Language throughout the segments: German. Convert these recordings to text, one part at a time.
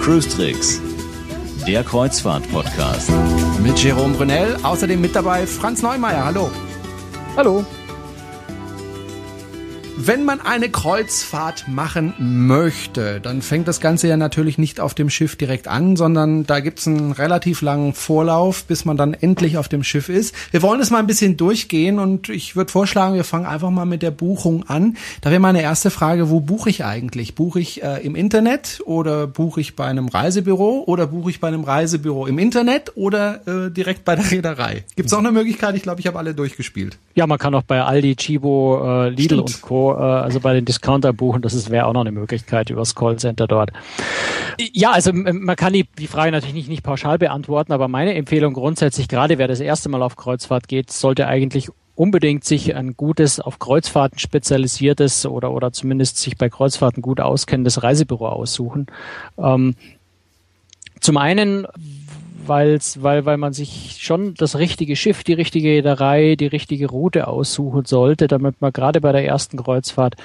Cruise Tricks, der Kreuzfahrt-Podcast. Mit Jerome Brunel, außerdem mit dabei Franz Neumeier. Hallo. Hallo. Wenn man eine Kreuzfahrt machen möchte, dann fängt das Ganze ja natürlich nicht auf dem Schiff direkt an, sondern da gibt's einen relativ langen Vorlauf, bis man dann endlich auf dem Schiff ist. Wir wollen es mal ein bisschen durchgehen und ich würde vorschlagen, wir fangen einfach mal mit der Buchung an. Da wäre meine erste Frage, wo buche ich eigentlich? Buche ich äh, im Internet oder buche ich bei einem Reisebüro oder buche ich bei einem Reisebüro im Internet oder äh, direkt bei der Reederei? Gibt's auch eine Möglichkeit? Ich glaube, ich habe alle durchgespielt. Ja, man kann auch bei Aldi, Chibo, äh, Lidl Stimmt. und Co äh, also bei den Discounter buchen. Das wäre auch noch eine Möglichkeit übers Callcenter dort. Ja, also man kann die, die Frage natürlich nicht, nicht pauschal beantworten, aber meine Empfehlung grundsätzlich, gerade wer das erste Mal auf Kreuzfahrt geht, sollte eigentlich unbedingt sich ein gutes, auf Kreuzfahrten spezialisiertes oder, oder zumindest sich bei Kreuzfahrten gut auskennendes Reisebüro aussuchen. Ähm, zum einen, weil's, weil, weil man sich schon das richtige Schiff, die richtige Reederei, die richtige Route aussuchen sollte, damit man gerade bei der ersten Kreuzfahrt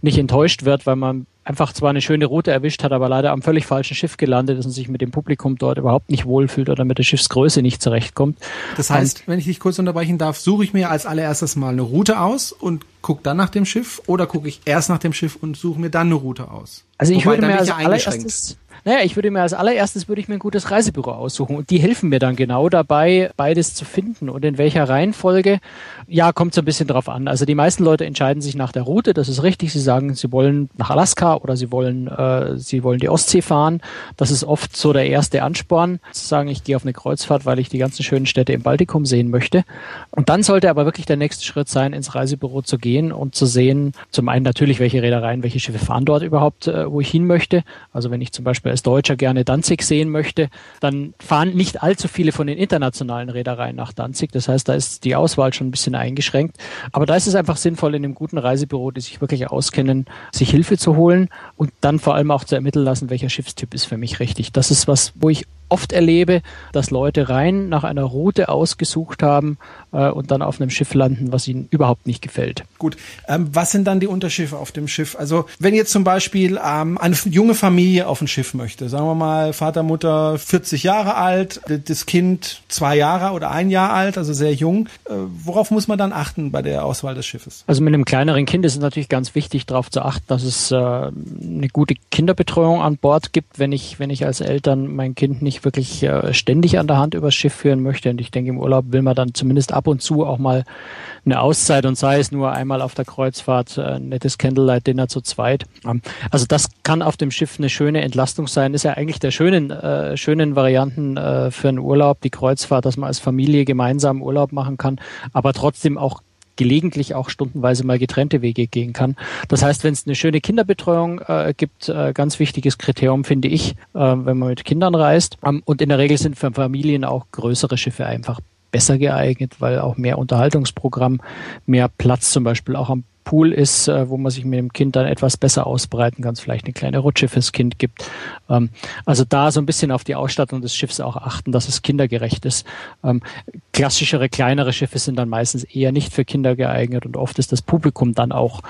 nicht enttäuscht wird, weil man einfach zwar eine schöne Route erwischt hat, aber leider am völlig falschen Schiff gelandet ist und sich mit dem Publikum dort überhaupt nicht wohlfühlt oder mit der Schiffsgröße nicht zurechtkommt. Das heißt, und, wenn ich dich kurz unterbrechen darf, suche ich mir als allererstes mal eine Route aus und gucke dann nach dem Schiff oder gucke ich erst nach dem Schiff und suche mir dann eine Route aus? Also ich Wobei, würde mir als allererstes naja, ich würde mir als allererstes würde ich mir ein gutes Reisebüro aussuchen und die helfen mir dann genau dabei, beides zu finden und in welcher Reihenfolge. Ja, kommt so ein bisschen drauf an. Also die meisten Leute entscheiden sich nach der Route, das ist richtig. Sie sagen, sie wollen nach Alaska oder sie wollen, äh, sie wollen die Ostsee fahren. Das ist oft so der erste Ansporn, zu sagen, ich gehe auf eine Kreuzfahrt, weil ich die ganzen schönen Städte im Baltikum sehen möchte. Und dann sollte aber wirklich der nächste Schritt sein, ins Reisebüro zu gehen und zu sehen, zum einen natürlich, welche Reedereien, welche Schiffe fahren dort überhaupt, äh, wo ich hin möchte. Also wenn ich zum Beispiel als Deutscher gerne Danzig sehen möchte, dann fahren nicht allzu viele von den internationalen Reedereien nach Danzig. Das heißt, da ist die Auswahl schon ein bisschen eingeschränkt. Aber da ist es einfach sinnvoll, in einem guten Reisebüro, die sich wirklich auskennen, sich Hilfe zu holen und dann vor allem auch zu ermitteln lassen, welcher Schiffstyp ist für mich richtig. Das ist was, wo ich oft erlebe, dass Leute rein nach einer Route ausgesucht haben äh, und dann auf einem Schiff landen, was ihnen überhaupt nicht gefällt. Gut, ähm, was sind dann die Unterschiffe auf dem Schiff? Also wenn jetzt zum Beispiel ähm, eine junge Familie auf ein Schiff möchte, sagen wir mal Vater, Mutter 40 Jahre alt, das Kind zwei Jahre oder ein Jahr alt, also sehr jung, äh, worauf muss man dann achten bei der Auswahl des Schiffes? Also mit einem kleineren Kind ist es natürlich ganz wichtig, darauf zu achten, dass es äh, eine gute Kinderbetreuung an Bord gibt, wenn ich, wenn ich als Eltern mein Kind nicht wirklich äh, ständig an der Hand übers Schiff führen möchte. Und ich denke, im Urlaub will man dann zumindest ab und zu auch mal eine Auszeit und sei es nur einmal auf der Kreuzfahrt, äh, nettes Candlelight-Dinner zu zweit. Ähm, also das kann auf dem Schiff eine schöne Entlastung sein. Ist ja eigentlich der schönen, äh, schönen Varianten äh, für einen Urlaub, die Kreuzfahrt, dass man als Familie gemeinsam Urlaub machen kann, aber trotzdem auch gelegentlich auch stundenweise mal getrennte Wege gehen kann. Das heißt, wenn es eine schöne Kinderbetreuung äh, gibt, äh, ganz wichtiges Kriterium finde ich, äh, wenn man mit Kindern reist. Ähm, und in der Regel sind für Familien auch größere Schiffe einfach besser geeignet, weil auch mehr Unterhaltungsprogramm, mehr Platz zum Beispiel auch am Pool ist, äh, wo man sich mit dem Kind dann etwas besser ausbreiten kann, vielleicht eine kleine Rutsche fürs Kind gibt. Ähm, also da so ein bisschen auf die Ausstattung des Schiffs auch achten, dass es kindergerecht ist. Ähm, klassischere, kleinere Schiffe sind dann meistens eher nicht für Kinder geeignet und oft ist das Publikum dann auch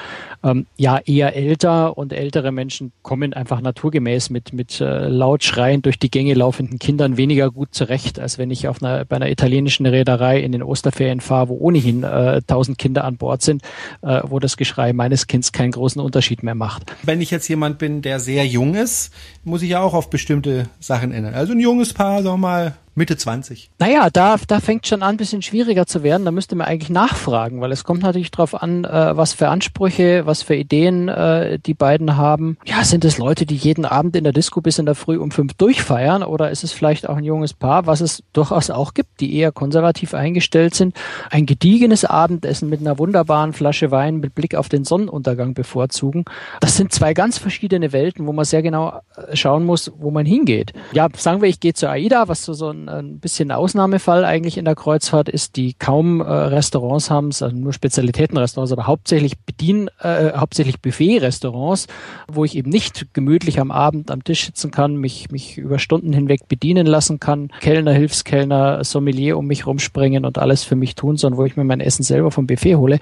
ähm, ja eher älter und ältere Menschen kommen einfach naturgemäß mit, mit äh, laut schreiend durch die Gänge laufenden Kindern weniger gut zurecht, als wenn ich auf einer, bei einer italienischen Reederei in den Osterferien fahre, wo ohnehin äh, tausend äh, Kinder an Bord sind, äh, wo das das Geschrei meines Kindes keinen großen Unterschied mehr macht. Wenn ich jetzt jemand bin, der sehr jung ist, muss ich ja auch auf bestimmte Sachen ändern. Also ein junges Paar, sagen wir mal, Mitte 20. Naja, da, da fängt schon an, ein bisschen schwieriger zu werden. Da müsste man eigentlich nachfragen, weil es kommt natürlich darauf an, äh, was für Ansprüche, was für Ideen äh, die beiden haben. Ja, sind es Leute, die jeden Abend in der Disco bis in der Früh um fünf durchfeiern oder ist es vielleicht auch ein junges Paar, was es durchaus auch gibt, die eher konservativ eingestellt sind, ein gediegenes Abendessen mit einer wunderbaren Flasche Wein mit Blick auf den Sonnenuntergang bevorzugen. Das sind zwei ganz verschiedene Welten, wo man sehr genau äh, schauen muss, wo man hingeht. Ja, sagen wir, ich gehe zu AIDA, was so, so ein ein, bisschen Ausnahmefall eigentlich in der Kreuzfahrt ist, die kaum äh, Restaurants haben, also nur Spezialitätenrestaurants, aber hauptsächlich Bedien, äh, hauptsächlich Buffet-Restaurants, wo ich eben nicht gemütlich am Abend am Tisch sitzen kann, mich, mich über Stunden hinweg bedienen lassen kann, Kellner, Hilfskellner, Sommelier um mich rumspringen und alles für mich tun, sondern wo ich mir mein Essen selber vom Buffet hole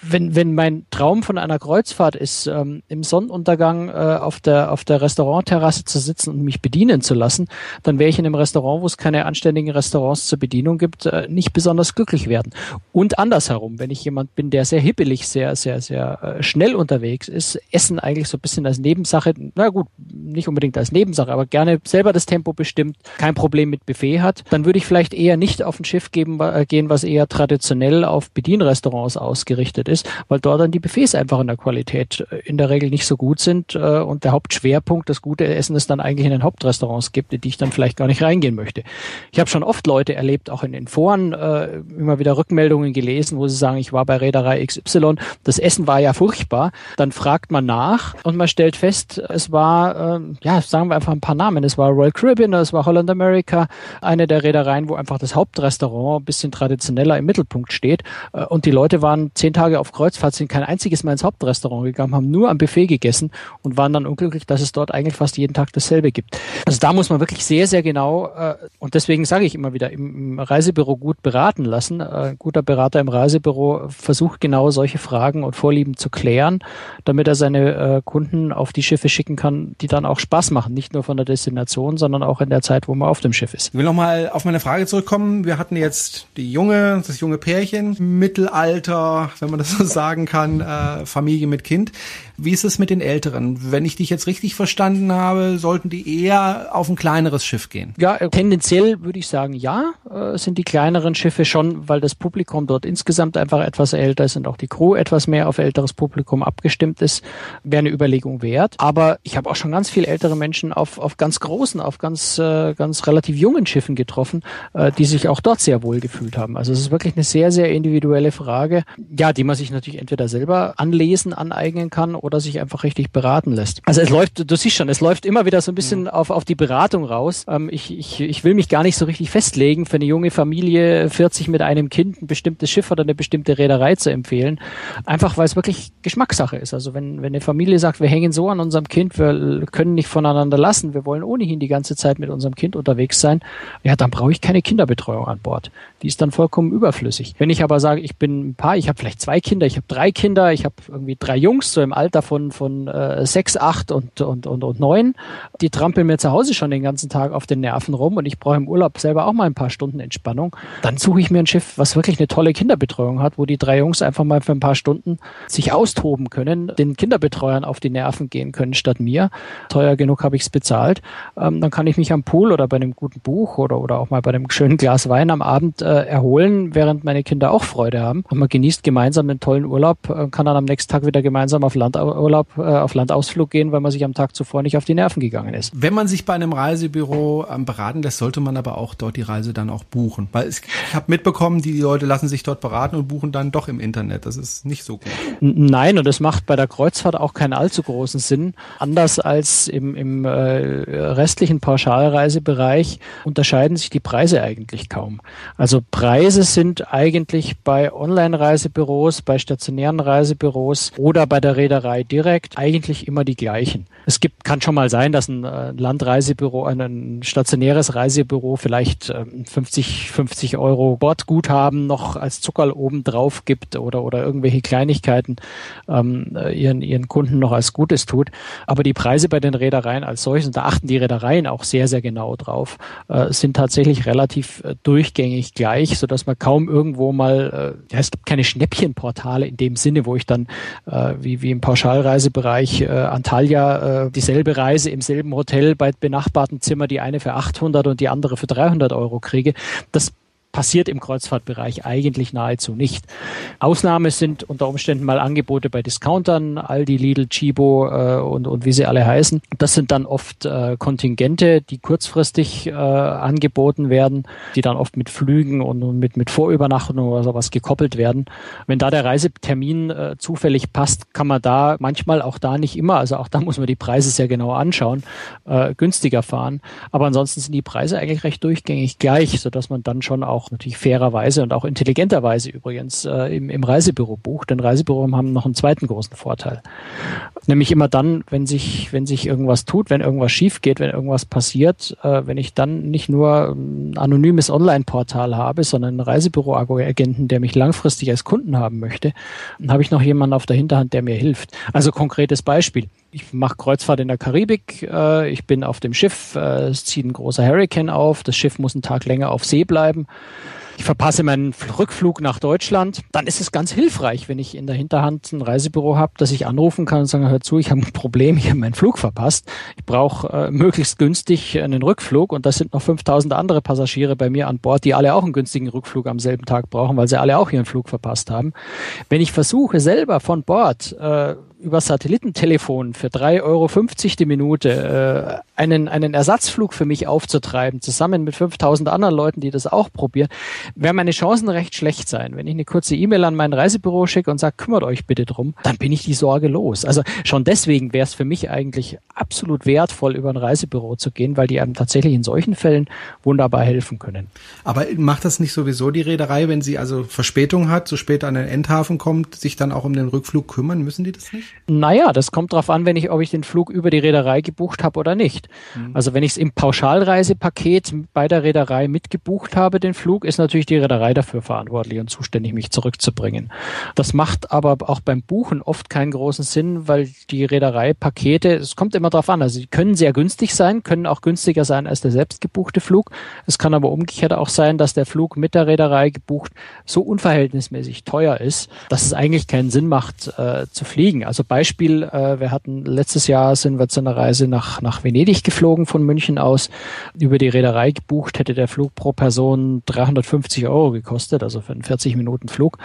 wenn, wenn mein Traum von einer Kreuzfahrt ist, ähm, im Sonnenuntergang äh, auf der, auf der Restaurantterrasse zu sitzen und mich bedienen zu lassen, dann wäre ich in einem Restaurant, wo es keine anständigen Restaurants zur Bedienung gibt, äh, nicht besonders glücklich werden. Und andersherum, wenn ich jemand bin, der sehr hippelig, sehr, sehr, sehr äh, schnell unterwegs ist, Essen eigentlich so ein bisschen als Nebensache, na gut, nicht unbedingt als Nebensache, aber gerne selber das Tempo bestimmt, kein Problem mit Buffet hat, dann würde ich vielleicht eher nicht auf ein Schiff geben, äh, gehen, was eher traditionell auf Bedienrestaurants ausgerichtet ist, weil dort dann die Buffets einfach in der Qualität äh, in der Regel nicht so gut sind äh, und der Hauptschwerpunkt, das gute Essen, es dann eigentlich in den Hauptrestaurants gibt, in die ich dann vielleicht gar nicht reingehen möchte. Ich habe schon oft Leute erlebt, auch in den Foren, äh, immer wieder Rückmeldungen gelesen, wo sie sagen, ich war bei Reederei XY, das Essen war ja furchtbar. Dann fragt man nach und man stellt fest, es war, ja, sagen wir einfach ein paar Namen, es war Royal Caribbean, es war Holland America, eine der Reedereien, wo einfach das Hauptrestaurant ein bisschen traditioneller im Mittelpunkt steht und die Leute waren zehn Tage auf Kreuzfahrt sind kein einziges Mal ins Hauptrestaurant gegangen, haben nur am Buffet gegessen und waren dann unglücklich, dass es dort eigentlich fast jeden Tag dasselbe gibt. Also da muss man wirklich sehr, sehr genau äh, und deswegen sage ich immer wieder, im, im Reisebüro gut beraten lassen. Äh, ein guter Berater im Reisebüro versucht genau solche Fragen und Vorlieben zu klären, damit er seine äh, Kunden auf die Schiffe schicken kann, die dann auch Spaß machen, nicht nur von der Destination, sondern auch in der Zeit, wo man auf dem Schiff ist. Ich will nochmal auf meine Frage zurückkommen. Wir hatten jetzt die junge, das junge Pärchen, Mittelalter, wenn man das so sagen kann, äh, Familie mit Kind. Wie ist es mit den Älteren? Wenn ich dich jetzt richtig verstanden habe, sollten die eher auf ein kleineres Schiff gehen? Ja, äh, tendenziell würde ich sagen, ja, äh, sind die kleineren Schiffe schon, weil das Publikum dort insgesamt einfach etwas älter ist und auch die Crew etwas mehr auf älteres Publikum abgestimmt ist, wäre eine Überlegung wert. Aber ich habe auch schon ganz viele ältere Menschen auf, auf ganz großen, auf ganz, äh, ganz relativ jungen Schiffen getroffen, die sich auch dort sehr wohl gefühlt haben. Also es ist wirklich eine sehr, sehr individuelle Frage, ja, die man sich natürlich entweder selber anlesen, aneignen kann oder sich einfach richtig beraten lässt. Also es läuft, du siehst schon, es läuft immer wieder so ein bisschen mhm. auf, auf die Beratung raus. Ähm, ich, ich, ich will mich gar nicht so richtig festlegen, für eine junge Familie 40 mit einem Kind ein bestimmtes Schiff oder eine bestimmte Reederei zu empfehlen. Einfach weil es wirklich Geschmackssache ist. Also wenn, wenn eine Familie sagt, wir hängen so an unserem Kind, wir können nicht voneinander lassen, wir wollen ohnehin die ganze Zeit mit unserem Kind unterwegs sein, ja, dann brauche ich keine Kinderbetreuung an Bord. Die ist dann vollkommen überflüssig. Wenn ich aber sage, ich bin ein Paar, ich habe vielleicht zwei Kinder, ich habe drei Kinder, ich habe irgendwie drei Jungs, so im Alter von, von äh, sechs, acht und, und, und, und neun. Die trampeln mir zu Hause schon den ganzen Tag auf den Nerven rum und ich brauche im Urlaub selber auch mal ein paar Stunden Entspannung. Dann suche ich mir ein Schiff, was wirklich eine tolle Kinderbetreuung hat, wo die drei Jungs einfach mal für ein paar Stunden sich austoben können, den Kinderbetreuern auf die Nerven gehen können statt mir. Teuer genug habe ich es bezahlt. Ähm, dann kann ich mich am Pool oder bei einem guten Buch oder, oder auch mal bei einem schönen Glas Wein am Abend äh, erholen, während meine Kinder auch Freude haben. Und man genießt gemeinsam einen tollen Urlaub, äh, kann dann am nächsten Tag wieder gemeinsam auf Landurlaub, äh, auf Landausflug gehen, weil man sich am Tag zuvor nicht auf die Nerven gegangen ist. Wenn man sich bei einem Reisebüro ähm, beraten lässt, sollte man aber auch dort die Reise dann auch buchen. Weil es, ich habe mitbekommen, die Leute lassen sich dort beraten und buchen dann doch im Internet. Das ist nicht so gut. Nein, und das macht bei der Kreuzfahrt auch keinen allzu großen Sinn. Anders als im, im äh, restlichen Pauschalreisebereich unterscheiden sich die Preise eigentlich kaum. Also Preise sind eigentlich bei Online-Reisebüros, bei stationären Reisebüros oder bei der Reederei direkt eigentlich immer die gleichen. Es gibt, kann schon mal sein, dass ein äh, Landreisebüro, ein, stationäres Reisebüro vielleicht 50, ähm, 50 Euro Bordguthaben noch als Zuckerl oben drauf gibt oder, oder irgendwelche Kleinigkeiten ähm, äh, ihren, ihren Kunden noch als Gutes tut. Aber die Preise bei den Reedereien als solches, und da achten die Reedereien auch sehr, sehr genau drauf, äh, sind tatsächlich relativ äh, durchgängig gleich, sodass man kaum irgendwo mal, äh, ja, es gibt keine Schnäppchenportale in dem Sinne, wo ich dann äh, wie, wie im Pauschalreisebereich äh, Antalya äh, dieselbe Reise im selben Hotel bei benachbarten Zimmer, die eine für 800 und die andere für 300 Euro kriege. Das passiert im Kreuzfahrtbereich eigentlich nahezu nicht. Ausnahme sind unter Umständen mal Angebote bei Discountern, Aldi, Lidl, Chibo äh, und, und wie sie alle heißen. Das sind dann oft äh, Kontingente, die kurzfristig äh, angeboten werden, die dann oft mit Flügen und, mit, mit Vorübernachtung oder sowas gekoppelt werden. Wenn da der Reisetermin äh, zufällig passt, kann man da manchmal auch da nicht immer, also auch da muss man die Preise sehr genau anschauen, äh, günstiger fahren. Aber ansonsten sind die Preise eigentlich recht durchgängig gleich, sodass man dann schon auch natürlich fairerweise und auch intelligenterweise übrigens äh, im, im Reisebüro bucht. Denn Reisebüro haben noch einen zweiten großen Vorteil. Nämlich immer dann, wenn sich, wenn sich irgendwas tut, wenn irgendwas schief geht, wenn irgendwas passiert, äh, wenn ich dann nicht nur ein anonymes Online-Portal habe, sondern einen Reisebüro-Agenten, der mich langfristig als Kunden haben möchte, dann habe ich noch jemanden auf der Hinterhand, der mir hilft. Also konkretes Beispiel ich mache Kreuzfahrt in der Karibik, äh, ich bin auf dem Schiff, äh, es zieht ein großer Hurricane auf, das Schiff muss einen Tag länger auf See bleiben. Ich verpasse meinen Rückflug nach Deutschland, dann ist es ganz hilfreich, wenn ich in der Hinterhand ein Reisebüro habe, dass ich anrufen kann und sagen, hör zu, ich habe ein Problem, ich habe meinen Flug verpasst. Ich brauche äh, möglichst günstig einen Rückflug und das sind noch 5000 andere Passagiere bei mir an Bord, die alle auch einen günstigen Rückflug am selben Tag brauchen, weil sie alle auch ihren Flug verpasst haben. Wenn ich versuche, selber von Bord äh, über Satellitentelefon für 3,50 Euro die Minute äh, einen, einen Ersatzflug für mich aufzutreiben, zusammen mit 5000 anderen Leuten, die das auch probieren, werden meine Chancen recht schlecht sein. Wenn ich eine kurze E-Mail an mein Reisebüro schicke und sage, kümmert euch bitte drum, dann bin ich die Sorge los. Also schon deswegen wäre es für mich eigentlich absolut wertvoll, über ein Reisebüro zu gehen, weil die einem tatsächlich in solchen Fällen wunderbar helfen können. Aber macht das nicht sowieso die Reederei, wenn sie also Verspätung hat, zu so spät an den Endhafen kommt, sich dann auch um den Rückflug kümmern? Müssen die das nicht? Naja, das kommt darauf an, wenn ich, ob ich den Flug über die Reederei gebucht habe oder nicht. Mhm. Also wenn ich es im Pauschalreisepaket bei der Reederei mitgebucht habe, den Flug, ist natürlich die Reederei dafür verantwortlich und zuständig, mich zurückzubringen. Das macht aber auch beim Buchen oft keinen großen Sinn, weil die Reederei-Pakete, es kommt immer darauf an, also sie können sehr günstig sein, können auch günstiger sein als der selbst gebuchte Flug. Es kann aber umgekehrt auch sein, dass der Flug mit der Reederei gebucht so unverhältnismäßig teuer ist, dass es eigentlich keinen Sinn macht, äh, zu fliegen. Also Beispiel, äh, wir hatten letztes Jahr sind wir zu einer Reise nach, nach Venedig geflogen von München aus. Über die Reederei gebucht hätte der Flug pro Person 350 Euro gekostet, also für einen 40 Minuten Flug.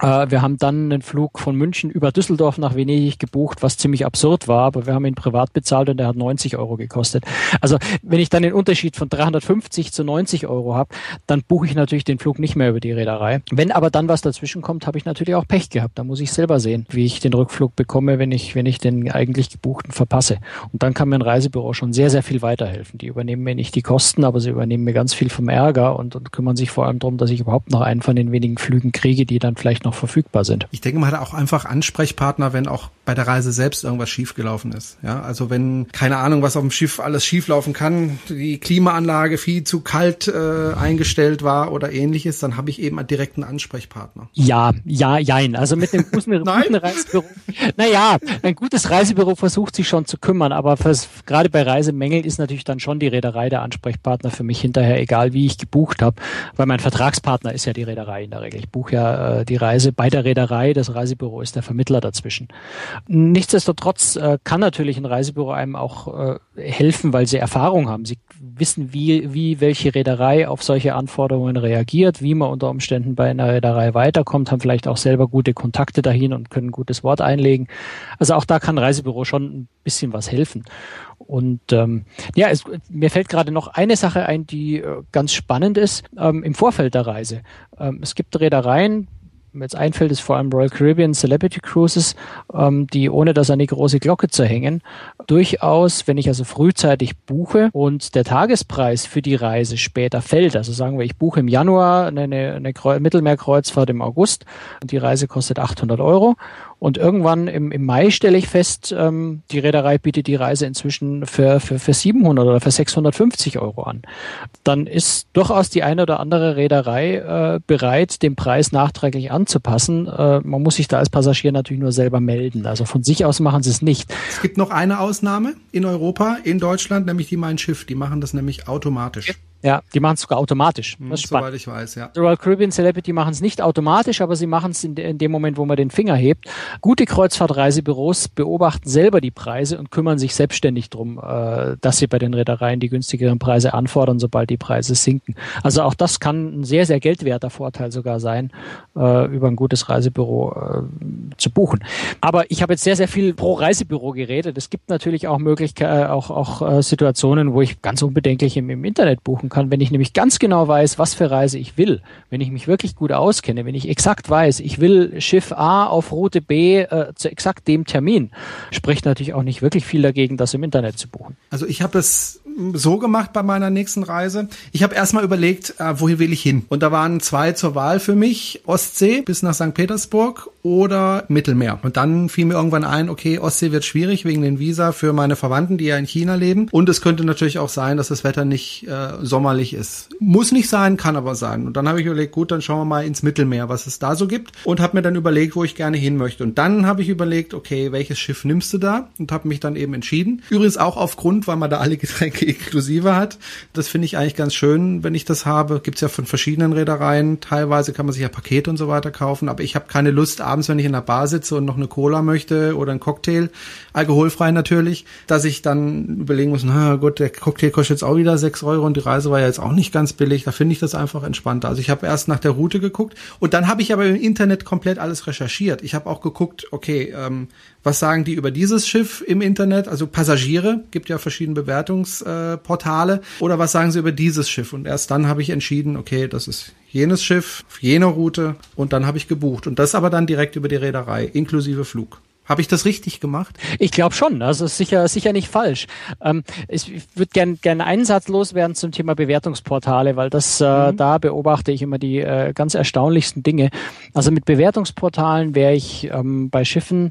Äh, wir haben dann einen Flug von München über Düsseldorf nach Venedig gebucht, was ziemlich absurd war, aber wir haben ihn privat bezahlt und der hat 90 Euro gekostet. Also wenn ich dann den Unterschied von 350 zu 90 Euro habe, dann buche ich natürlich den Flug nicht mehr über die Reederei. Wenn aber dann was dazwischen kommt, habe ich natürlich auch Pech gehabt. Da muss ich selber sehen, wie ich den Rückflug bekomme, wenn ich, wenn ich den eigentlich gebuchten verpasse. Und dann kann mir ein Reisebüro schon sehr, sehr viel weiterhelfen. Die übernehmen mir nicht die Kosten, aber sie übernehmen mir ganz viel vom Ärger und, und kümmern sich vor allem darum, dass ich überhaupt noch einen von den wenigen Flügen kriege, die dann vielleicht noch verfügbar sind. Ich denke, man hat auch einfach Ansprechpartner, wenn auch bei der Reise selbst irgendwas schiefgelaufen ist. Ja, also wenn, keine Ahnung, was auf dem Schiff alles schieflaufen kann, die Klimaanlage viel zu kalt äh, eingestellt war oder ähnliches, dann habe ich eben einen Ansprechpartner. Ja, ja, jein. Also mit dem guten Reisebüro. Naja, ein gutes Reisebüro versucht sich schon zu kümmern, aber fürs, gerade bei Reisemängeln ist natürlich dann schon die Reederei der Ansprechpartner für mich hinterher, egal wie ich gebucht habe, weil mein Vertragspartner ist ja die Reederei in der Regel. Ich buche ja äh, die Reise bei der Reederei, das Reisebüro ist der Vermittler dazwischen. Nichtsdestotrotz äh, kann natürlich ein Reisebüro einem auch äh, helfen, weil sie Erfahrung haben. Sie wissen, wie, wie welche Reederei auf solche Anforderungen reagiert, wie man unter Umständen bei einer Reederei weiterkommt, haben vielleicht auch selber gute Kontakte dahin und können ein gutes Wort einlegen. Also auch da kann ein Reisebüro schon ein bisschen was helfen. Und ähm, ja, es, mir fällt gerade noch eine Sache ein, die äh, ganz spannend ist ähm, im Vorfeld der Reise. Ähm, es gibt Reedereien, mir jetzt einfällt, ist vor allem Royal Caribbean Celebrity Cruises, ähm, die ohne das an die große Glocke zu hängen, durchaus, wenn ich also frühzeitig buche und der Tagespreis für die Reise später fällt, also sagen wir, ich buche im Januar eine, eine Mittelmeerkreuzfahrt im August und die Reise kostet 800 Euro und irgendwann im, im Mai stelle ich fest, ähm, die Reederei bietet die Reise inzwischen für, für, für 700 oder für 650 Euro an. Dann ist durchaus die eine oder andere Reederei äh, bereit, den Preis nachträglich anzupassen. Äh, man muss sich da als Passagier natürlich nur selber melden. Also von sich aus machen sie es nicht. Es gibt noch eine Ausnahme in Europa, in Deutschland, nämlich die Mein Schiff. Die machen das nämlich automatisch. Ja, die machen es sogar automatisch. Das ist Soweit ich weiß, ja. The Royal Caribbean Celebrity machen es nicht automatisch, aber sie machen es in, de, in, dem Moment, wo man den Finger hebt. Gute Kreuzfahrtreisebüros beobachten selber die Preise und kümmern sich selbstständig drum, äh, dass sie bei den Reedereien die günstigeren Preise anfordern, sobald die Preise sinken. Also auch das kann ein sehr, sehr geldwerter Vorteil sogar sein, äh, über ein gutes Reisebüro äh, zu buchen. Aber ich habe jetzt sehr, sehr viel pro Reisebüro geredet. Es gibt natürlich auch Möglichkeiten, äh, auch, auch äh, Situationen, wo ich ganz unbedenklich im, im Internet buchen kann, wenn ich nämlich ganz genau weiß, was für Reise ich will, wenn ich mich wirklich gut auskenne, wenn ich exakt weiß, ich will Schiff A auf Route B äh, zu exakt dem Termin, spricht natürlich auch nicht wirklich viel dagegen, das im Internet zu buchen. Also ich habe es so gemacht bei meiner nächsten Reise. Ich habe erstmal überlegt, äh, wohin will ich hin? Und da waren zwei zur Wahl für mich, Ostsee bis nach St. Petersburg oder Mittelmeer. Und dann fiel mir irgendwann ein, okay, Ostsee wird schwierig wegen den Visa für meine Verwandten, die ja in China leben. Und es könnte natürlich auch sein, dass das Wetter nicht äh, sommerlich ist. Muss nicht sein, kann aber sein. Und dann habe ich überlegt, gut, dann schauen wir mal ins Mittelmeer, was es da so gibt. Und habe mir dann überlegt, wo ich gerne hin möchte. Und dann habe ich überlegt, okay, welches Schiff nimmst du da? Und habe mich dann eben entschieden. Übrigens auch aufgrund, weil man da alle Getränke inklusive hat. Das finde ich eigentlich ganz schön, wenn ich das habe. Gibt's ja von verschiedenen Reedereien. Teilweise kann man sich ja Pakete und so weiter kaufen. Aber ich habe keine Lust, abends, wenn ich in der Bar sitze und noch eine Cola möchte oder ein Cocktail, alkoholfrei natürlich, dass ich dann überlegen muss, na gut, der Cocktail kostet jetzt auch wieder sechs Euro und die Reise war ja jetzt auch nicht ganz billig. Da finde ich das einfach entspannter. Also ich habe erst nach der Route geguckt und dann habe ich aber im Internet komplett alles recherchiert. Ich habe auch geguckt, okay, ähm, was sagen die über dieses Schiff im Internet? Also Passagiere, gibt ja verschiedene Bewertungsportale. Äh, oder was sagen sie über dieses Schiff? Und erst dann habe ich entschieden, okay, das ist jenes Schiff, auf jener Route und dann habe ich gebucht. Und das aber dann direkt über die Reederei, inklusive Flug. Habe ich das richtig gemacht? Ich glaube schon. Also ist sicher, sicher nicht falsch. Ähm, ich würde gerne gern einen Satz loswerden zum Thema Bewertungsportale, weil das äh, mhm. da beobachte ich immer die äh, ganz erstaunlichsten Dinge. Also mit Bewertungsportalen wäre ich ähm, bei Schiffen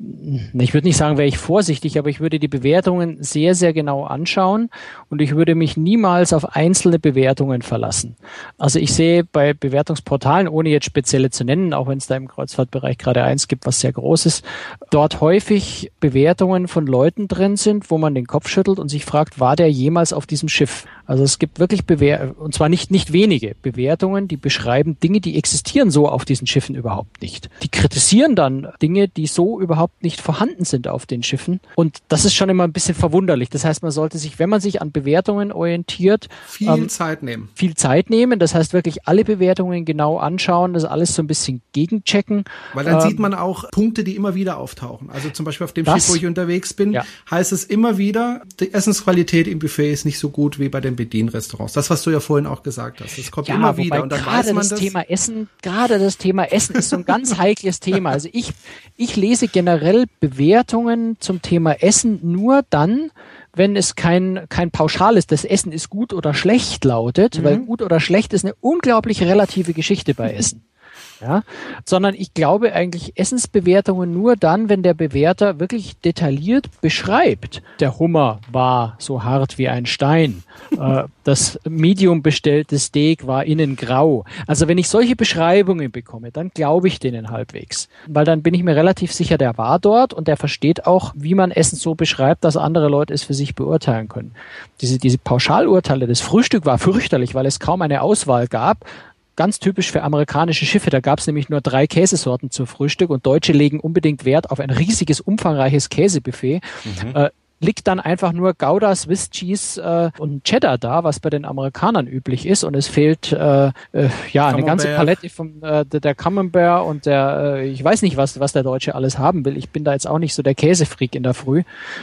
ich würde nicht sagen, wäre ich vorsichtig, aber ich würde die Bewertungen sehr, sehr genau anschauen und ich würde mich niemals auf einzelne Bewertungen verlassen. Also ich sehe bei Bewertungsportalen, ohne jetzt spezielle zu nennen, auch wenn es da im Kreuzfahrtbereich gerade eins gibt, was sehr groß ist, dort häufig Bewertungen von Leuten drin sind, wo man den Kopf schüttelt und sich fragt, war der jemals auf diesem Schiff? Also es gibt wirklich Bewer und zwar nicht, nicht wenige Bewertungen, die beschreiben Dinge, die existieren so auf diesen Schiffen überhaupt nicht. Die kritisieren dann Dinge, die so überhaupt nicht vorhanden sind auf den Schiffen. Und das ist schon immer ein bisschen verwunderlich. Das heißt, man sollte sich, wenn man sich an Bewertungen orientiert, viel ähm, Zeit nehmen. Viel Zeit nehmen. Das heißt wirklich alle Bewertungen genau anschauen, das alles so ein bisschen gegenchecken. Weil dann ähm, sieht man auch Punkte, die immer wieder auftauchen. Also zum Beispiel auf dem das, Schiff, wo ich unterwegs bin, ja. heißt es immer wieder, die Essensqualität im Buffet ist nicht so gut wie bei den Bedienrestaurants. Das, was du ja vorhin auch gesagt hast. Das kommt ja, immer wieder und dann weiß man das. Thema Essen, gerade das Thema Essen ist so ein ganz heikles Thema. Also ich, ich lese generell Bewertungen zum Thema Essen nur dann, wenn es kein, kein pauschales, das Essen ist gut oder schlecht lautet, mhm. weil gut oder schlecht ist eine unglaublich relative Geschichte bei Essen ja, sondern ich glaube eigentlich Essensbewertungen nur dann, wenn der Bewerter wirklich detailliert beschreibt. Der Hummer war so hart wie ein Stein. äh, das medium bestellte Steak war innen grau. Also wenn ich solche Beschreibungen bekomme, dann glaube ich denen halbwegs. Weil dann bin ich mir relativ sicher, der war dort und der versteht auch, wie man Essen so beschreibt, dass andere Leute es für sich beurteilen können. Diese, diese Pauschalurteile, das Frühstück war fürchterlich, weil es kaum eine Auswahl gab ganz typisch für amerikanische Schiffe. Da gab es nämlich nur drei Käsesorten zum Frühstück und Deutsche legen unbedingt Wert auf ein riesiges, umfangreiches Käsebuffet. Mhm. Äh, liegt dann einfach nur Gouda, Swiss Cheese äh, und Cheddar da, was bei den Amerikanern üblich ist. Und es fehlt äh, äh, ja eine ganze Palette von äh, der, der Camembert und der, äh, ich weiß nicht, was, was der Deutsche alles haben will. Ich bin da jetzt auch nicht so der Käsefreak in der Früh.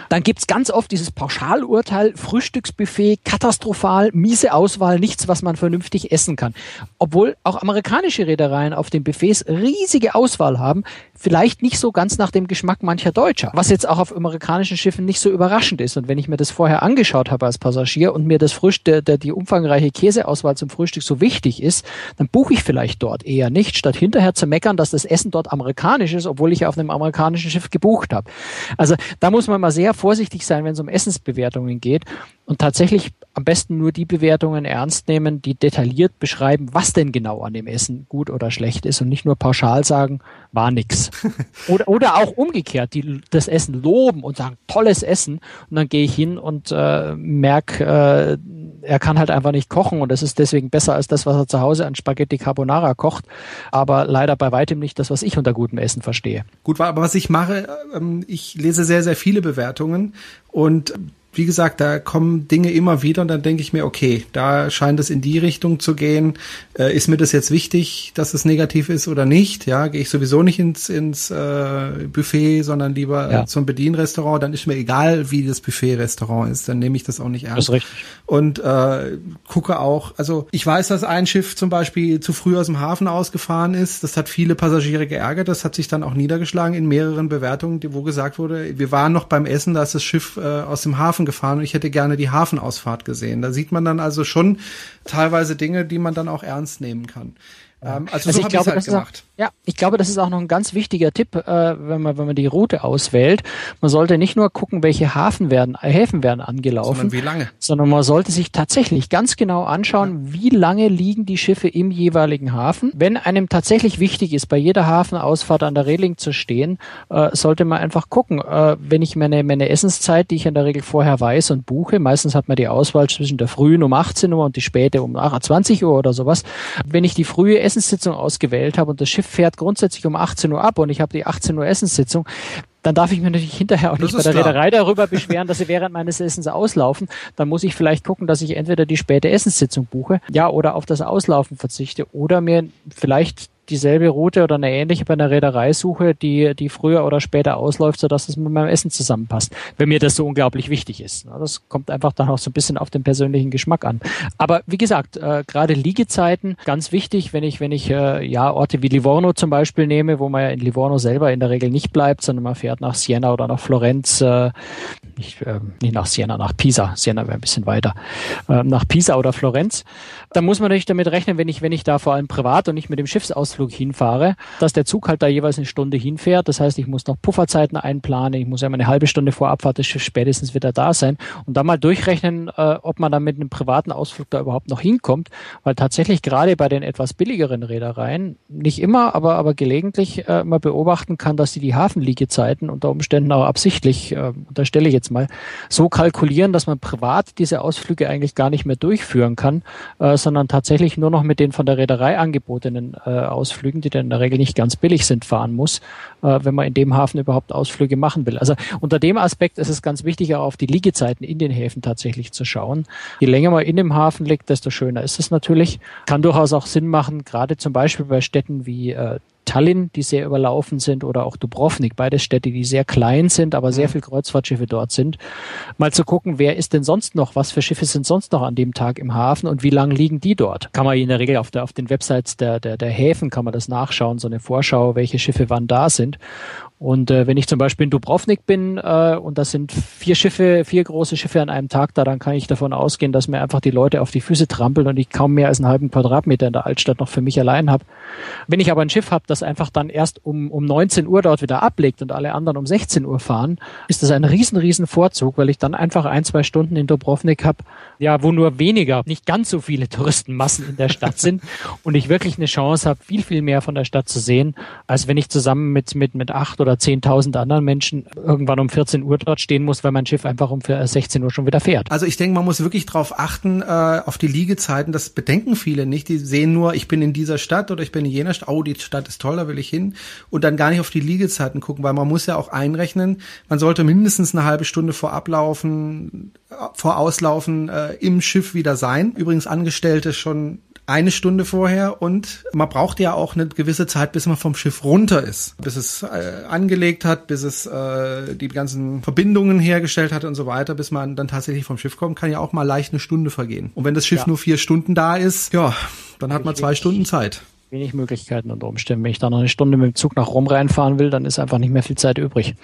Dann gibt's ganz oft dieses Pauschalurteil, Frühstücksbuffet, katastrophal, miese Auswahl, nichts, was man vernünftig essen kann. Obwohl auch amerikanische Reedereien auf den Buffets riesige Auswahl haben, vielleicht nicht so ganz nach dem Geschmack mancher Deutscher, was jetzt auch auf amerikanischen Schiffen nicht so überraschend ist. Und wenn ich mir das vorher angeschaut habe als Passagier und mir das Frühstück, der, die umfangreiche Käseauswahl zum Frühstück so wichtig ist, dann buche ich vielleicht dort eher nicht, statt hinterher zu meckern, dass das Essen dort amerikanisch ist, obwohl ich auf einem amerikanischen Schiff gebucht habe. Also da muss man mal sehr vorsichtig sein, wenn es um Essensbewertungen geht und tatsächlich am besten nur die Bewertungen ernst nehmen, die detailliert beschreiben, was denn genau an dem Essen gut oder schlecht ist und nicht nur pauschal sagen, war nix. oder, oder auch umgekehrt, die das Essen loben und sagen, tolles Essen kochen. Und dann gehe ich hin und äh, merke, äh, er kann halt einfach nicht kochen und das ist deswegen besser als das, was er zu Hause an Spaghetti Carbonara kocht, aber leider bei weitem nicht das, was ich unter gutem Essen verstehe. Gut, aber was ich mache, ähm, ich lese sehr, sehr viele Bewertungen und wie gesagt, da kommen Dinge immer wieder und dann denke ich mir, okay, da scheint es in die Richtung zu gehen. Äh, ist mir das jetzt wichtig, dass es negativ ist oder nicht? Ja, gehe ich sowieso nicht ins, ins äh, Buffet, sondern lieber ja. zum Bedienrestaurant. Dann ist mir egal, wie das Buffet-Restaurant ist. Dann nehme ich das auch nicht ernst. Das ist richtig. Und äh, gucke auch, also ich weiß, dass ein Schiff zum Beispiel zu früh aus dem Hafen ausgefahren ist. Das hat viele Passagiere geärgert. Das hat sich dann auch niedergeschlagen in mehreren Bewertungen, wo gesagt wurde, wir waren noch beim Essen, da ist das Schiff äh, aus dem Hafen Hafen gefahren und ich hätte gerne die Hafenausfahrt gesehen. Da sieht man dann also schon teilweise Dinge, die man dann auch ernst nehmen kann. Ähm, also, also so ich glaube, halt gemacht. Ja, ich glaube, das ist auch noch ein ganz wichtiger Tipp, äh, wenn man wenn man die Route auswählt. Man sollte nicht nur gucken, welche Hafen werden, äh, Häfen werden angelaufen, sondern wie lange, sondern man sollte sich tatsächlich ganz genau anschauen, ja. wie lange liegen die Schiffe im jeweiligen Hafen. Wenn einem tatsächlich wichtig ist, bei jeder Hafenausfahrt an der Reling zu stehen, äh, sollte man einfach gucken, äh, wenn ich meine meine Essenszeit, die ich in der Regel vorher weiß und buche, meistens hat man die Auswahl zwischen der frühen um 18 Uhr und die späte um 20 Uhr oder sowas. Wenn ich die frühe Essen Essenssitzung ausgewählt habe und das Schiff fährt grundsätzlich um 18 Uhr ab und ich habe die 18 Uhr Essenssitzung, dann darf ich mir natürlich hinterher auch nicht bei der klar. Reederei darüber beschweren, dass sie während meines Essens auslaufen. Dann muss ich vielleicht gucken, dass ich entweder die späte Essenssitzung buche, ja, oder auf das Auslaufen verzichte oder mir vielleicht dieselbe Route oder eine ähnliche bei einer Reederei suche, die, die früher oder später ausläuft, sodass es mit meinem Essen zusammenpasst. Wenn mir das so unglaublich wichtig ist. Das kommt einfach dann auch so ein bisschen auf den persönlichen Geschmack an. Aber wie gesagt, äh, gerade Liegezeiten, ganz wichtig, wenn ich, wenn ich äh, ja Orte wie Livorno zum Beispiel nehme, wo man ja in Livorno selber in der Regel nicht bleibt, sondern man fährt nach Siena oder nach Florenz, äh, nicht, äh, nicht nach Siena, nach Pisa. Siena wäre ein bisschen weiter. Äh, nach Pisa oder Florenz. Da muss man natürlich damit rechnen, wenn ich, wenn ich da vor allem privat und nicht mit dem Schiffsausflug hinfahre, dass der Zug halt da jeweils eine Stunde hinfährt. Das heißt, ich muss noch Pufferzeiten einplanen. Ich muss ja mal eine halbe Stunde vor Abfahrt des Schiffs spätestens wieder da sein und dann mal durchrechnen, äh, ob man dann mit einem privaten Ausflug da überhaupt noch hinkommt. Weil tatsächlich gerade bei den etwas billigeren Reedereien, nicht immer, aber, aber gelegentlich äh, man beobachten kann, dass sie die Hafenliegezeiten unter Umständen auch absichtlich, äh, unterstelle ich jetzt mal, so kalkulieren, dass man privat diese Ausflüge eigentlich gar nicht mehr durchführen kann, äh, sondern tatsächlich nur noch mit den von der Reederei angebotenen äh, Ausflügen, die dann in der Regel nicht ganz billig sind, fahren muss, äh, wenn man in dem Hafen überhaupt Ausflüge machen will. Also unter dem Aspekt ist es ganz wichtig, auch auf die Liegezeiten in den Häfen tatsächlich zu schauen. Je länger man in dem Hafen liegt, desto schöner ist es natürlich. Kann durchaus auch Sinn machen, gerade zum Beispiel bei Städten wie äh, Tallinn, die sehr überlaufen sind, oder auch Dubrovnik, beide Städte, die sehr klein sind, aber sehr mhm. viel Kreuzfahrtschiffe dort sind. Mal zu gucken, wer ist denn sonst noch, was für Schiffe sind sonst noch an dem Tag im Hafen und wie lang liegen die dort? Kann man in der Regel auf, der, auf den Websites der, der, der Häfen kann man das nachschauen, so eine Vorschau, welche Schiffe wann da sind. Und äh, wenn ich zum Beispiel in Dubrovnik bin äh, und das sind vier Schiffe, vier große Schiffe an einem Tag da, dann kann ich davon ausgehen, dass mir einfach die Leute auf die Füße trampeln und ich kaum mehr als einen halben Quadratmeter in der Altstadt noch für mich allein habe. Wenn ich aber ein Schiff habe, das einfach dann erst um, um 19 Uhr dort wieder ablegt und alle anderen um 16 Uhr fahren, ist das ein riesen, riesen Vorzug, weil ich dann einfach ein, zwei Stunden in Dubrovnik habe, ja, wo nur weniger, nicht ganz so viele Touristenmassen in der Stadt sind und ich wirklich eine Chance habe, viel, viel mehr von der Stadt zu sehen, als wenn ich zusammen mit, mit, mit acht oder 10.000 anderen Menschen irgendwann um 14 Uhr dort stehen muss, weil mein Schiff einfach um 16 Uhr schon wieder fährt. Also ich denke, man muss wirklich darauf achten, äh, auf die Liegezeiten. Das bedenken viele nicht. Die sehen nur, ich bin in dieser Stadt oder ich bin in jener Stadt. Oh, die Stadt ist toll, da will ich hin. Und dann gar nicht auf die Liegezeiten gucken, weil man muss ja auch einrechnen, man sollte mindestens eine halbe Stunde vor Ablaufen, äh, vor Auslaufen äh, im Schiff wieder sein. Übrigens Angestellte schon eine Stunde vorher und man braucht ja auch eine gewisse Zeit, bis man vom Schiff runter ist, bis es äh, angelegt hat, bis es äh, die ganzen Verbindungen hergestellt hat und so weiter, bis man dann tatsächlich vom Schiff kommt, kann ja auch mal leicht eine Stunde vergehen. Und wenn das Schiff ja. nur vier Stunden da ist, ja, dann hat man zwei Stunden Zeit wenig Möglichkeiten unter Umständen. Wenn ich da noch eine Stunde mit dem Zug nach Rom reinfahren will, dann ist einfach nicht mehr viel Zeit übrig.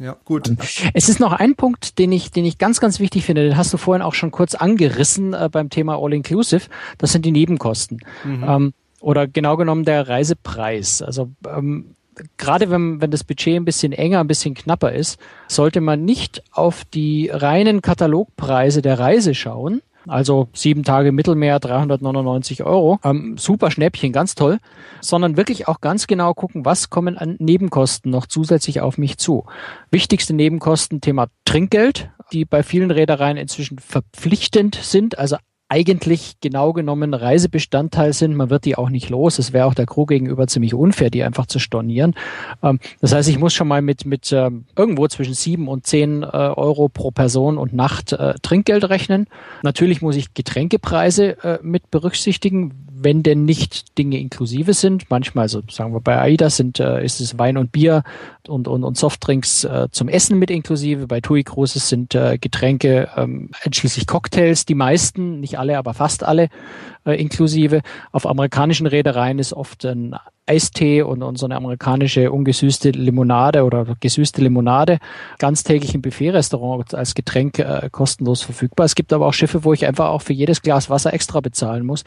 Ja, gut. Es ist noch ein Punkt, den ich, den ich ganz, ganz wichtig finde. Den hast du vorhin auch schon kurz angerissen äh, beim Thema All Inclusive. Das sind die Nebenkosten. Mhm. Ähm, oder genau genommen der Reisepreis. Also ähm, gerade wenn, wenn das Budget ein bisschen enger, ein bisschen knapper ist, sollte man nicht auf die reinen Katalogpreise der Reise schauen, also sieben Tage Mittelmeer, 399 Euro. Ähm, super Schnäppchen, ganz toll. Sondern wirklich auch ganz genau gucken, was kommen an Nebenkosten noch zusätzlich auf mich zu. Wichtigste Nebenkosten, Thema Trinkgeld. die bei vielen Reedereien inzwischen verpflichtend sind, also eigentlich genau genommen Reisebestandteil sind. Man wird die auch nicht los. Es wäre auch der Crew gegenüber ziemlich unfair, die einfach zu stornieren. Ähm, das heißt, ich muss schon mal mit, mit ähm, irgendwo zwischen sieben und zehn äh, Euro pro Person und Nacht äh, Trinkgeld rechnen. Natürlich muss ich Getränkepreise äh, mit berücksichtigen, wenn denn nicht Dinge inklusive sind. Manchmal, also sagen wir bei AIDA sind, äh, ist es Wein und Bier und, und, und Softdrinks äh, zum Essen mit inklusive. Bei TUI Cruises sind äh, Getränke ähm, einschließlich Cocktails, die meisten, nicht alle, aber fast alle äh, inklusive. Auf amerikanischen Reedereien ist oft ein Eistee und, und so eine amerikanische ungesüßte Limonade oder gesüßte Limonade ganztägig im Buffet-Restaurant als Getränk äh, kostenlos verfügbar. Es gibt aber auch Schiffe, wo ich einfach auch für jedes Glas Wasser extra bezahlen muss.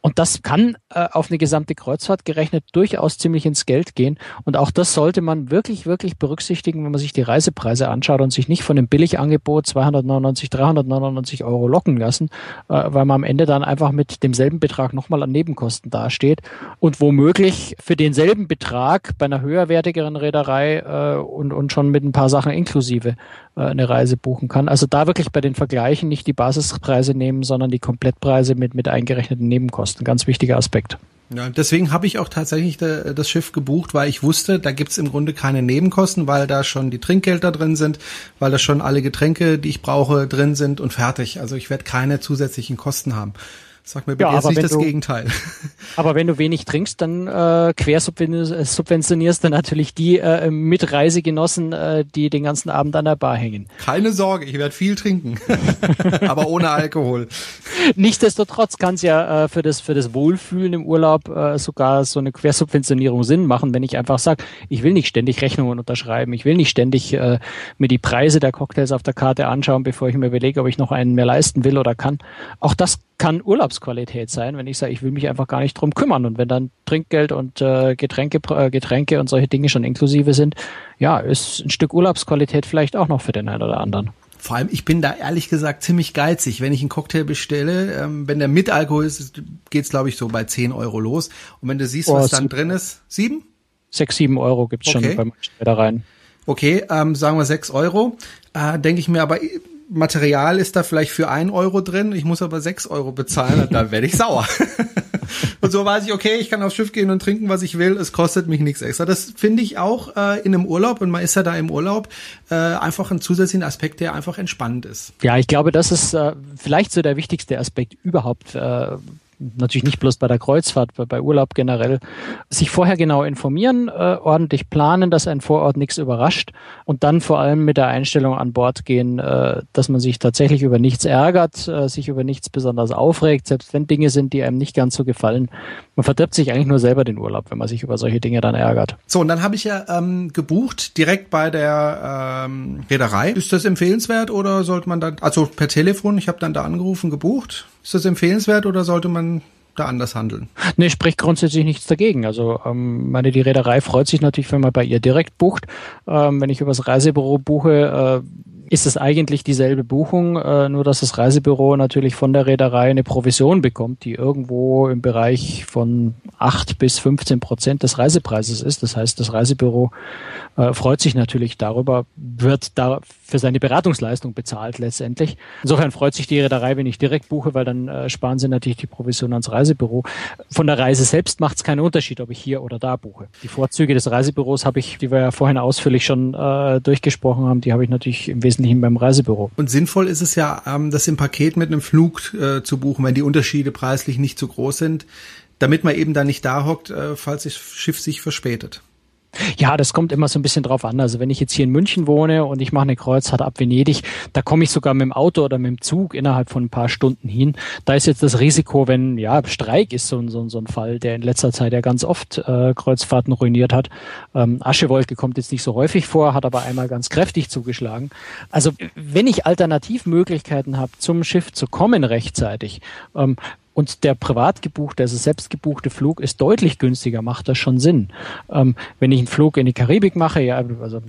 Und das kann äh, auf eine gesamte Kreuzfahrt gerechnet durchaus ziemlich ins Geld gehen. Und auch das sollte man wirklich, wirklich berücksichtigen, wenn man sich die Reisepreise anschaut und sich nicht von dem Billigangebot 299, 399 Euro locken lassen, äh, weil man am Ende dann einfach mit demselben Betrag nochmal an Nebenkosten dasteht und womöglich für denselben Betrag bei einer höherwertigeren Reederei äh, und, und schon mit ein paar Sachen inklusive äh, eine Reise buchen kann. Also da wirklich bei den Vergleichen nicht die Basispreise nehmen, sondern die Komplettpreise mit, mit eingerechneten Nebenkosten. Ganz wichtiger Aspekt. Ja, deswegen habe ich auch tatsächlich de, das Schiff gebucht, weil ich wusste, da gibt's im Grunde keine Nebenkosten, weil da schon die Trinkgelder drin sind, weil da schon alle Getränke, die ich brauche, drin sind und fertig. Also ich werde keine zusätzlichen Kosten haben. Sag mir bitte ja, jetzt nicht das du, Gegenteil. Aber wenn du wenig trinkst, dann äh, quersubventionierst du natürlich die äh, Mitreisegenossen, äh, die den ganzen Abend an der Bar hängen. Keine Sorge, ich werde viel trinken, aber ohne Alkohol. Nichtsdestotrotz kann es ja äh, für, das, für das Wohlfühlen im Urlaub äh, sogar so eine Quersubventionierung Sinn machen, wenn ich einfach sage, ich will nicht ständig Rechnungen unterschreiben, ich will nicht ständig äh, mir die Preise der Cocktails auf der Karte anschauen, bevor ich mir überlege, ob ich noch einen mehr leisten will oder kann. Auch das kann Urlaubsqualität sein, wenn ich sage, ich will mich einfach gar nicht drum kümmern. Und wenn dann Trinkgeld und äh, Getränke, äh, Getränke und solche Dinge schon inklusive sind, ja, ist ein Stück Urlaubsqualität vielleicht auch noch für den einen oder anderen. Vor allem, ich bin da ehrlich gesagt ziemlich geizig. Wenn ich einen Cocktail bestelle, ähm, wenn der mit Alkohol ist, geht's glaube ich so bei 10 Euro los. Und wenn du siehst, oh, was dann drin ist, sieben? Sechs, sieben Euro gibt's okay. schon beim Rein. Okay, ähm, sagen wir sechs Euro. Äh, Denke ich mir aber, Material ist da vielleicht für ein Euro drin, ich muss aber sechs Euro bezahlen, dann werde ich sauer. und so weiß ich, okay, ich kann aufs Schiff gehen und trinken, was ich will, es kostet mich nichts extra. Das finde ich auch äh, in einem Urlaub, und man ist ja da im Urlaub, äh, einfach ein zusätzlicher Aspekt, der einfach entspannend ist. Ja, ich glaube, das ist äh, vielleicht so der wichtigste Aspekt überhaupt, äh, natürlich nicht bloß bei der Kreuzfahrt, bei Urlaub generell, sich vorher genau informieren, äh, ordentlich planen, dass ein Vorort nichts überrascht und dann vor allem mit der Einstellung an Bord gehen, äh, dass man sich tatsächlich über nichts ärgert, äh, sich über nichts besonders aufregt, selbst wenn Dinge sind, die einem nicht ganz so gefallen. Man verdirbt sich eigentlich nur selber den Urlaub, wenn man sich über solche Dinge dann ärgert. So, und dann habe ich ja ähm, gebucht, direkt bei der ähm, Reederei. Ist das empfehlenswert oder sollte man dann, also per Telefon, ich habe dann da angerufen, gebucht. Ist das empfehlenswert oder sollte man da anders handeln? Nee, spricht grundsätzlich nichts dagegen. Also ähm, meine, die Reederei freut sich natürlich, wenn man bei ihr direkt bucht. Ähm, wenn ich übers Reisebüro buche, äh, ist es eigentlich dieselbe Buchung, äh, nur dass das Reisebüro natürlich von der Reederei eine Provision bekommt, die irgendwo im Bereich von acht bis 15 Prozent des Reisepreises ist. Das heißt, das Reisebüro äh, freut sich natürlich darüber, wird da für seine Beratungsleistung bezahlt letztendlich. Insofern freut sich die Reederei, wenn ich direkt buche, weil dann äh, sparen sie natürlich die Provision ans Reisebüro. Von der Reise selbst macht es keinen Unterschied, ob ich hier oder da buche. Die Vorzüge des Reisebüros habe ich, die wir ja vorhin ausführlich schon äh, durchgesprochen haben, die habe ich natürlich im Wesentlichen beim Reisebüro. Und sinnvoll ist es ja, ähm, das im Paket mit einem Flug äh, zu buchen, wenn die Unterschiede preislich nicht zu groß sind, damit man eben da nicht da hockt, äh, falls das Schiff sich verspätet. Ja, das kommt immer so ein bisschen drauf an. Also wenn ich jetzt hier in München wohne und ich mache eine Kreuzfahrt ab Venedig, da komme ich sogar mit dem Auto oder mit dem Zug innerhalb von ein paar Stunden hin. Da ist jetzt das Risiko, wenn ja Streik ist so, so, so ein Fall, der in letzter Zeit ja ganz oft äh, Kreuzfahrten ruiniert hat. Ähm, Aschewolke kommt jetzt nicht so häufig vor, hat aber einmal ganz kräftig zugeschlagen. Also wenn ich Alternativmöglichkeiten habe, zum Schiff zu kommen rechtzeitig, ähm, und der privat gebuchte, also selbst gebuchte Flug ist deutlich günstiger, macht das schon Sinn. Ähm, wenn ich einen Flug in die Karibik mache, ja, also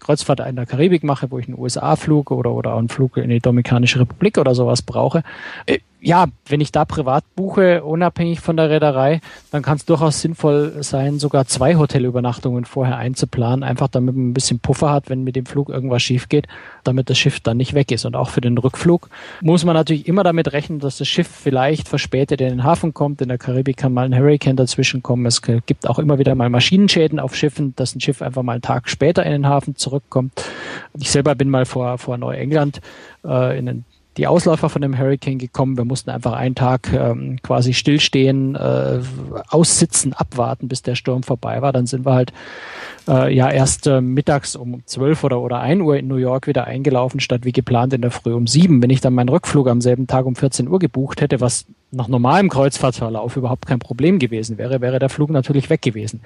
Kreuzfahrt in der Karibik mache, wo ich einen USA-Flug oder, oder einen Flug in die Dominikanische Republik oder sowas brauche, äh, ja, wenn ich da privat buche, unabhängig von der Reederei, dann kann es durchaus sinnvoll sein, sogar zwei Hotelübernachtungen vorher einzuplanen, einfach damit man ein bisschen Puffer hat, wenn mit dem Flug irgendwas schief geht, damit das Schiff dann nicht weg ist. Und auch für den Rückflug muss man natürlich immer damit rechnen, dass das Schiff vielleicht verspätet in den Hafen kommt. In der Karibik kann mal ein Hurricane dazwischen kommen. Es gibt auch immer wieder mal Maschinenschäden auf Schiffen, dass ein Schiff einfach mal einen Tag später in den Hafen zurückkommt. Ich selber bin mal vor, vor Neuengland äh, in den die Ausläufer von dem Hurricane gekommen. Wir mussten einfach einen Tag ähm, quasi stillstehen, äh, aussitzen, abwarten, bis der Sturm vorbei war. Dann sind wir halt äh, ja erst äh, mittags um zwölf oder, oder ein Uhr in New York wieder eingelaufen, statt wie geplant in der Früh um sieben. Wenn ich dann meinen Rückflug am selben Tag um 14 Uhr gebucht hätte, was nach normalem Kreuzfahrtverlauf überhaupt kein Problem gewesen wäre, wäre der Flug natürlich weg gewesen.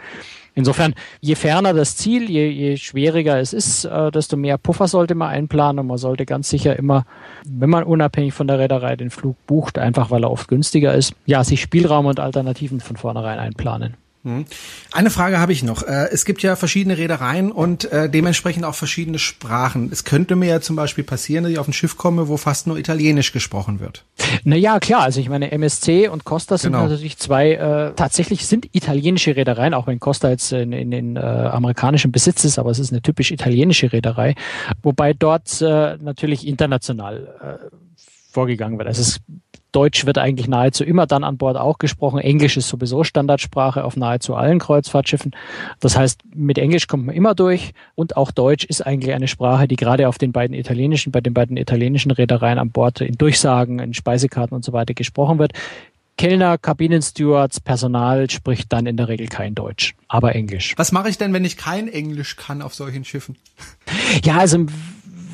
Insofern, je ferner das Ziel, je, je schwieriger es ist, äh, desto mehr Puffer sollte man einplanen und man sollte ganz sicher immer, wenn man unabhängig von der Reederei den Flug bucht, einfach weil er oft günstiger ist, ja, sich Spielraum und Alternativen von vornherein einplanen. Hm. Eine Frage habe ich noch. Äh, es gibt ja verschiedene Reedereien und äh, dementsprechend auch verschiedene Sprachen. Es könnte mir ja zum Beispiel passieren, dass ich auf ein Schiff komme, wo fast nur Italienisch gesprochen wird. Naja, klar. Also ich meine, MSC und Costa sind genau. natürlich zwei, äh, tatsächlich sind italienische Reedereien, auch wenn Costa jetzt in, in, in äh, amerikanischem Besitz ist, aber es ist eine typisch italienische Reederei, wobei dort äh, natürlich international äh, vorgegangen wird. Also es Deutsch wird eigentlich nahezu immer dann an Bord auch gesprochen. Englisch ist sowieso Standardsprache auf nahezu allen Kreuzfahrtschiffen. Das heißt, mit Englisch kommt man immer durch und auch Deutsch ist eigentlich eine Sprache, die gerade auf den beiden italienischen, bei den beiden italienischen Reedereien an Bord in Durchsagen, in Speisekarten und so weiter gesprochen wird. Kellner, Kabinenstewards, Personal spricht dann in der Regel kein Deutsch, aber Englisch. Was mache ich denn, wenn ich kein Englisch kann auf solchen Schiffen? Ja, also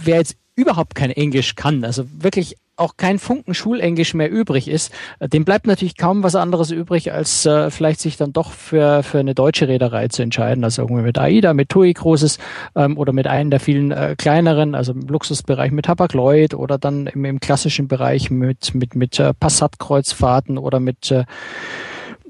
wer jetzt überhaupt kein Englisch kann, also wirklich auch kein Funken Schulenglisch mehr übrig ist, äh, dem bleibt natürlich kaum was anderes übrig, als äh, vielleicht sich dann doch für, für eine deutsche Reederei zu entscheiden, also irgendwie mit AIDA, mit TUI Großes ähm, oder mit einem der vielen äh, kleineren, also im Luxusbereich mit Hapag-Lloyd oder dann im, im klassischen Bereich mit, mit, mit äh, Passat-Kreuzfahrten oder mit äh,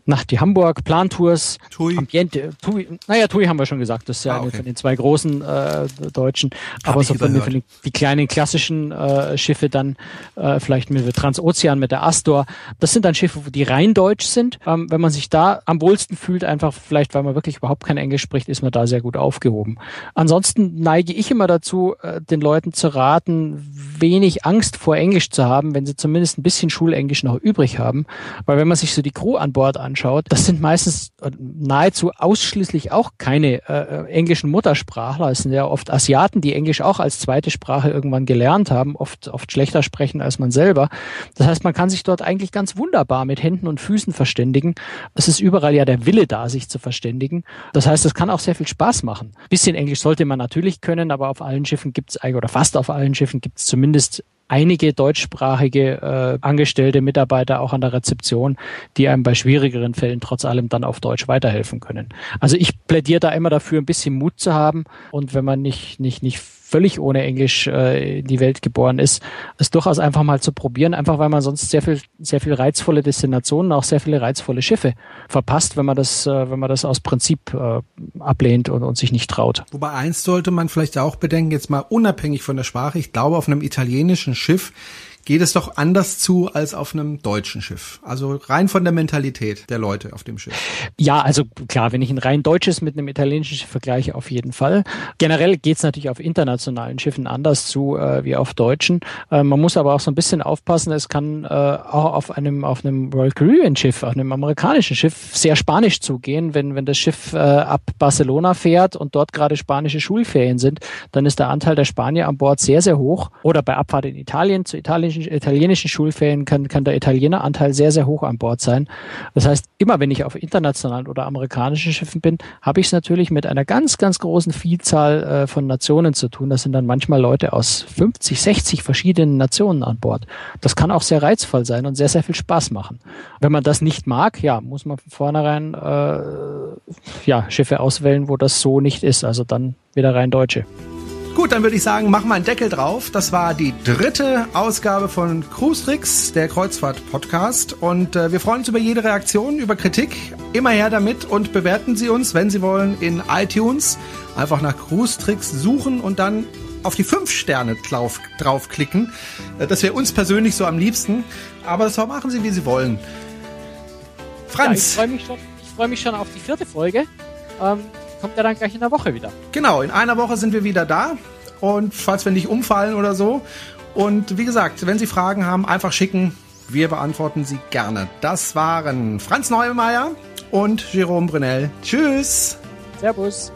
nach die Hamburg, Plantours, Tui. Ambiente, Tui, naja, Tui haben wir schon gesagt, das ist ja ah, okay. eine von den zwei großen äh, deutschen, Hab aber so von, den, von den, die kleinen klassischen äh, Schiffe dann äh, vielleicht mit Transozean, mit der Astor, das sind dann Schiffe, die rein deutsch sind. Ähm, wenn man sich da am wohlsten fühlt, einfach vielleicht, weil man wirklich überhaupt kein Englisch spricht, ist man da sehr gut aufgehoben. Ansonsten neige ich immer dazu, äh, den Leuten zu raten, wenig Angst vor Englisch zu haben, wenn sie zumindest ein bisschen Schulenglisch noch übrig haben, weil wenn man sich so die Crew an Bord anschaut, anschaut, das sind meistens äh, nahezu ausschließlich auch keine äh, äh, englischen Muttersprachler. Es sind ja oft Asiaten, die Englisch auch als zweite Sprache irgendwann gelernt haben, oft, oft schlechter sprechen als man selber. Das heißt, man kann sich dort eigentlich ganz wunderbar mit Händen und Füßen verständigen. Es ist überall ja der Wille da, sich zu verständigen. Das heißt, es kann auch sehr viel Spaß machen. bisschen Englisch sollte man natürlich können, aber auf allen Schiffen gibt es oder fast auf allen Schiffen gibt es zumindest einige deutschsprachige äh, Angestellte, Mitarbeiter auch an der Rezeption, die einem bei schwierigeren Fällen trotz allem dann auf Deutsch weiterhelfen können. Also ich plädiere da immer dafür, ein bisschen Mut zu haben und wenn man nicht, nicht, nicht völlig ohne Englisch äh, in die Welt geboren ist, es durchaus einfach mal zu probieren, einfach weil man sonst sehr viel, sehr viel reizvolle Destinationen, auch sehr viele reizvolle Schiffe verpasst, wenn man das, äh, wenn man das aus Prinzip äh, ablehnt und, und sich nicht traut. Wobei eins sollte man vielleicht auch bedenken, jetzt mal unabhängig von der Sprache, ich glaube, auf einem italienischen Schiff geht es doch anders zu als auf einem deutschen Schiff. Also rein von der Mentalität der Leute auf dem Schiff. Ja, also klar, wenn ich ein rein deutsches mit einem italienischen Schiff vergleiche, auf jeden Fall. Generell geht es natürlich auf internationalen Schiffen anders zu äh, wie auf deutschen. Äh, man muss aber auch so ein bisschen aufpassen, es kann äh, auch auf einem, auf einem Royal Caribbean Schiff, auf einem amerikanischen Schiff sehr spanisch zugehen. Wenn, wenn das Schiff äh, ab Barcelona fährt und dort gerade spanische Schulferien sind, dann ist der Anteil der Spanier an Bord sehr, sehr hoch. Oder bei Abfahrt in Italien zu italienischen italienischen, italienischen Schulferien kann, kann der Italieneranteil sehr, sehr hoch an Bord sein. Das heißt, immer wenn ich auf internationalen oder amerikanischen Schiffen bin, habe ich es natürlich mit einer ganz, ganz großen Vielzahl äh, von Nationen zu tun. Das sind dann manchmal Leute aus 50, 60 verschiedenen Nationen an Bord. Das kann auch sehr reizvoll sein und sehr, sehr viel Spaß machen. Wenn man das nicht mag, ja, muss man von vornherein äh, ja, Schiffe auswählen, wo das so nicht ist. Also dann wieder rein Deutsche. Gut, dann würde ich sagen, mach mal einen Deckel drauf. Das war die dritte Ausgabe von Cruise Tricks, der Kreuzfahrt-Podcast. Und äh, wir freuen uns über jede Reaktion, über Kritik. Immer her damit und bewerten Sie uns, wenn Sie wollen, in iTunes. Einfach nach Cruise Tricks suchen und dann auf die fünf Sterne drauf, draufklicken. Äh, Das wäre uns persönlich so am liebsten. Aber das machen Sie, wie Sie wollen. Ja, ich Franz, freue mich, schon- ich freu mich schon auf die vierte Folge. Ähm, kommt ja dann gleich in der Woche wieder. genau, in einer Woche sind wir wieder da. Und falls wir nicht umfallen oder so. Und wie gesagt, wenn Sie Fragen haben, einfach schicken. Wir beantworten sie gerne. Das waren Franz Neumeier und Jerome Brunel. Tschüss. Servus.